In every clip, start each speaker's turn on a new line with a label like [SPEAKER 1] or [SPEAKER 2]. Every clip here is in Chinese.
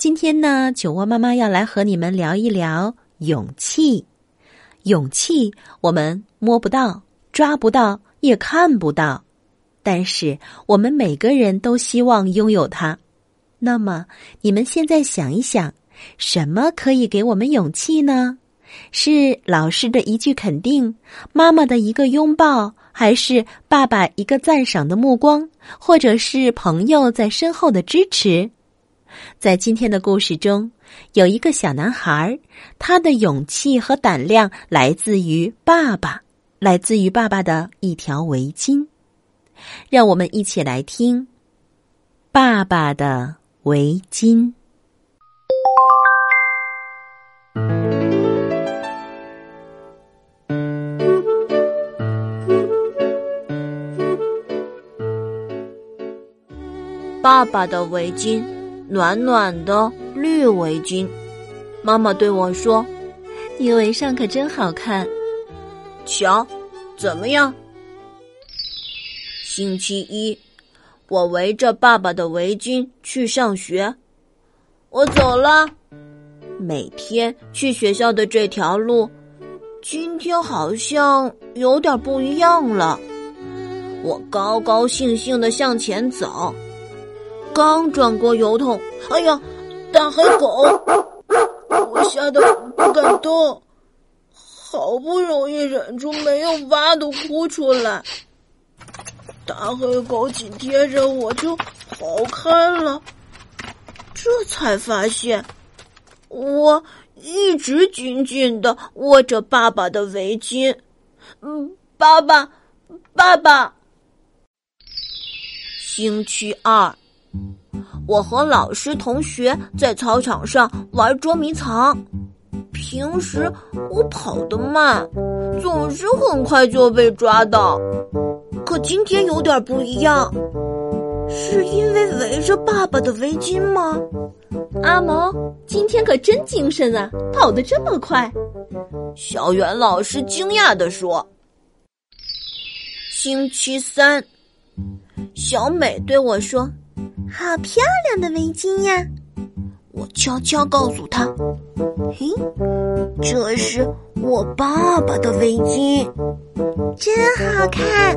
[SPEAKER 1] 今天呢，酒窝妈妈要来和你们聊一聊勇气。勇气，我们摸不到，抓不到。也看不到，但是我们每个人都希望拥有它。那么，你们现在想一想，什么可以给我们勇气呢？是老师的一句肯定，妈妈的一个拥抱，还是爸爸一个赞赏的目光，或者是朋友在身后的支持？在今天的故事中，有一个小男孩，他的勇气和胆量来自于爸爸。来自于爸爸的一条围巾，让我们一起来听爸爸的围巾。
[SPEAKER 2] 爸爸的围巾，暖暖的绿围巾。妈妈对我说：“
[SPEAKER 1] 你围上可真好看。”
[SPEAKER 2] 瞧，怎么样？星期一，我围着爸爸的围巾去上学。我走了。每天去学校的这条路，今天好像有点不一样了。我高高兴兴的向前走，刚转过油桶，哎呀，大黑狗！我吓得不敢动。好不容易忍住没有哇的哭出来，大黑狗紧贴着我就好看了。这才发现，我一直紧紧的握着爸爸的围巾。嗯，爸爸，爸爸。星期二，我和老师同学在操场上玩捉迷藏。平时我跑得慢，总是很快就被抓到。可今天有点不一样，是因为围着爸爸的围巾吗？
[SPEAKER 1] 阿毛，今天可真精神啊，跑得这么快！
[SPEAKER 2] 小袁老师惊讶地说。星期三，小美对我说：“
[SPEAKER 3] 好漂亮的围巾呀！”
[SPEAKER 2] 我悄悄告诉他：“嘿，这是我爸爸的围巾，
[SPEAKER 3] 真好看。”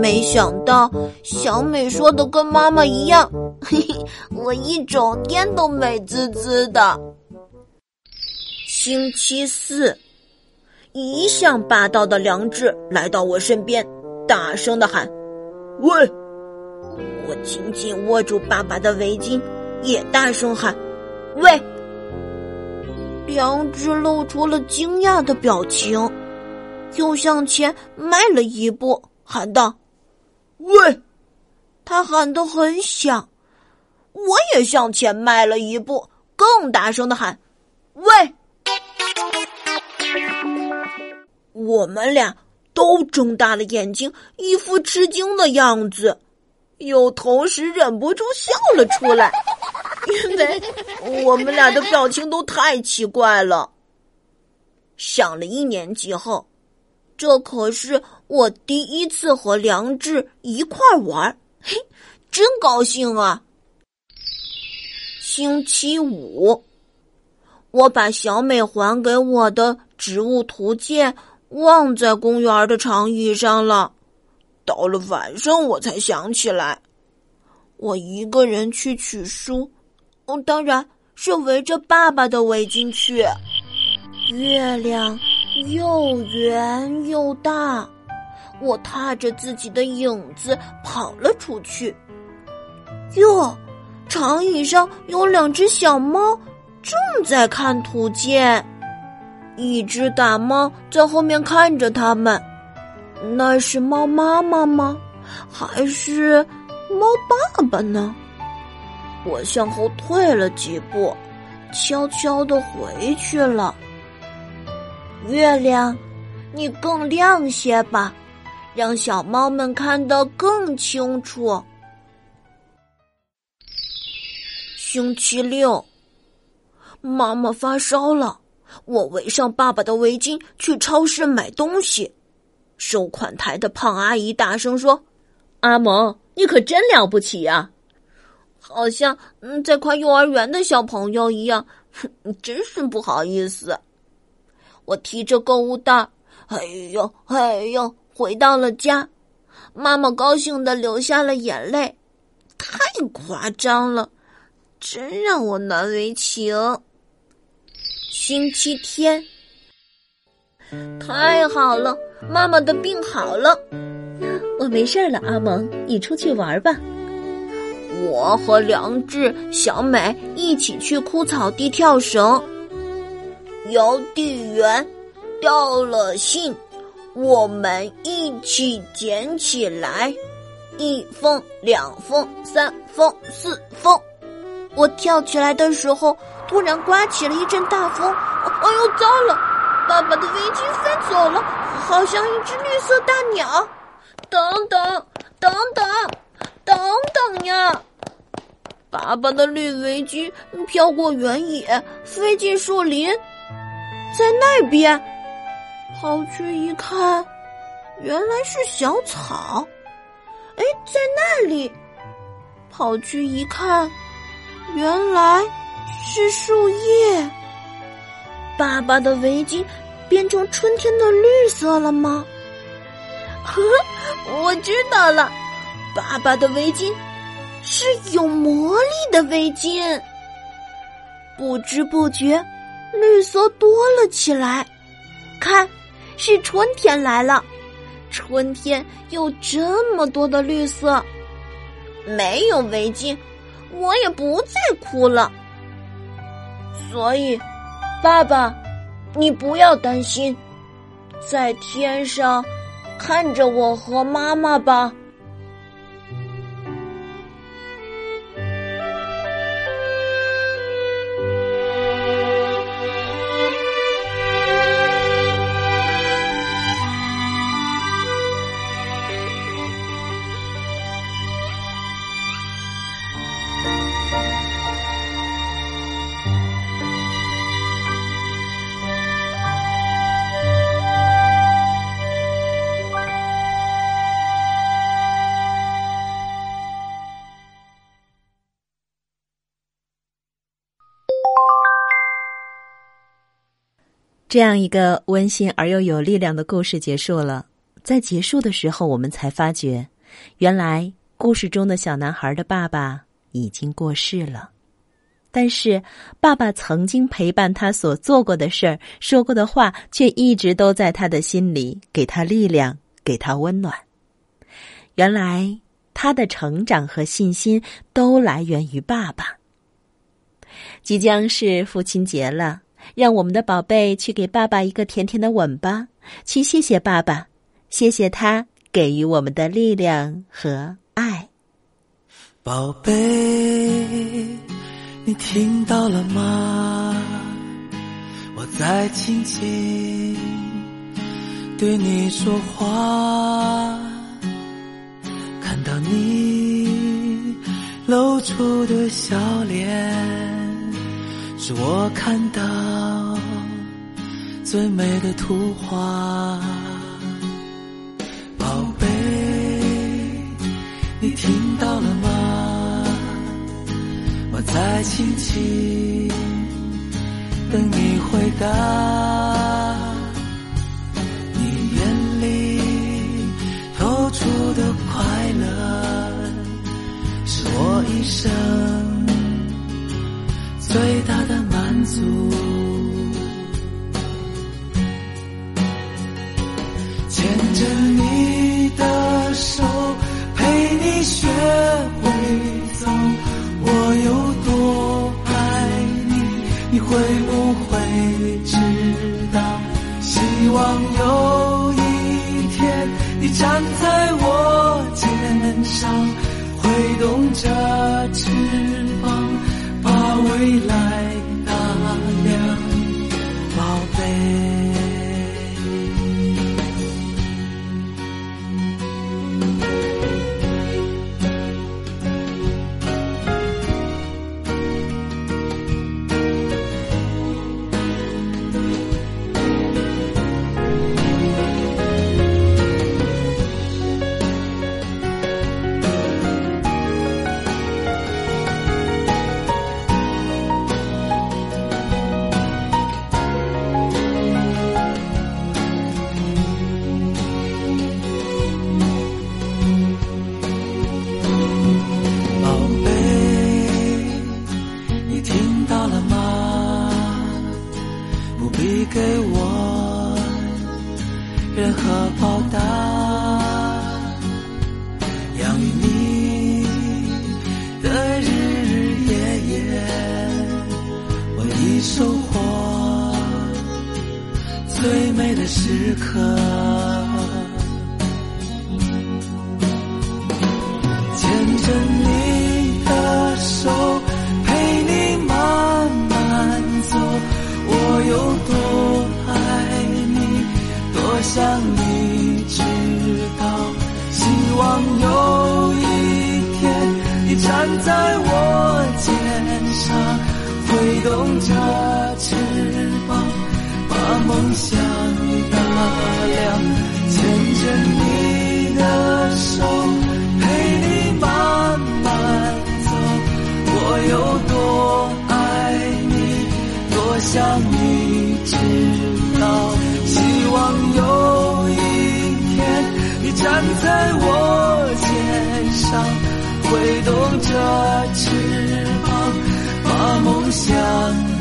[SPEAKER 2] 没想到小美说的跟妈妈一样，嘿嘿，我一整天都美滋滋的。星期四，一向霸道的梁志来到我身边，大声的喊：“喂！”我紧紧握住爸爸的围巾。也大声喊：“喂！”梁志露出了惊讶的表情，又向前迈了一步，喊道：“喂！”他喊得很响，我也向前迈了一步，更大声的喊：“喂！”我们俩都睁大了眼睛，一副吃惊的样子，又同时忍不住笑了出来。因为我们俩的表情都太奇怪了。上了一年级后，这可是我第一次和梁志一块玩，嘿，真高兴啊！星期五，我把小美还给我的植物图鉴忘在公园的长椅上了。到了晚上，我才想起来，我一个人去取书。嗯，当然是围着爸爸的围巾去。月亮又圆又大，我踏着自己的影子跑了出去。哟，长椅上有两只小猫正在看图鉴，一只大猫在后面看着他们。那是猫妈妈吗？还是猫爸爸呢？我向后退了几步，悄悄的回去了。月亮，你更亮些吧，让小猫们看得更清楚。星期六，妈妈发烧了，我围上爸爸的围巾去超市买东西。收款台的胖阿姨大声说：“
[SPEAKER 1] 阿蒙，你可真了不起呀！
[SPEAKER 2] 好像嗯，在夸幼儿园的小朋友一样，哼真是不好意思。”我提着购物袋，哎呦哎呦，回到了家。妈妈高兴的流下了眼泪，太夸张了，真让我难为情。星期天，太好了，妈妈的病好了，
[SPEAKER 1] 我没事了。阿蒙，你出去玩吧。
[SPEAKER 2] 我和梁志、小美一起去枯草地跳绳。邮递员掉了信，我们一起捡起来。一封、两封、三封、四封。我跳起来的时候，突然刮起了一阵大风。哎呦，糟了！爸爸的围巾飞走了，好像一只绿色大鸟。等等，等等，等等呀！爸爸的绿围巾飘过原野，飞进树林。在那边，跑去一看，原来是小草。哎，在那里，跑去一看，原来是树叶。爸爸的围巾变成春天的绿色了吗？呵，我知道了，爸爸的围巾是有魔力的围巾。不知不觉。绿色多了起来，看，是春天来了。春天有这么多的绿色，没有围巾，我也不再哭了。所以，爸爸，你不要担心，在天上看着我和妈妈吧。
[SPEAKER 1] 这样一个温馨而又有力量的故事结束了。在结束的时候，我们才发觉，原来故事中的小男孩的爸爸已经过世了。但是，爸爸曾经陪伴他所做过的事儿、说过的话，却一直都在他的心里，给他力量，给他温暖。原来，他的成长和信心都来源于爸爸。即将是父亲节了。让我们的宝贝去给爸爸一个甜甜的吻吧，去谢谢爸爸，谢谢他给予我们的力量和爱。
[SPEAKER 4] 宝贝，你听到了吗？我在轻轻对你说话，看到你露出的笑脸。是我看到最美的图画，宝贝，你听到了吗？我在轻轻等你回答。你眼里透出的快乐，是我一生。最大的满足，牵着你的手，陪你学会走。我有多爱你，你会不会知道？希望有一天，你站在我肩上，挥动着翅膀未来。任何报答养育你的日日夜夜我已收获最美的时想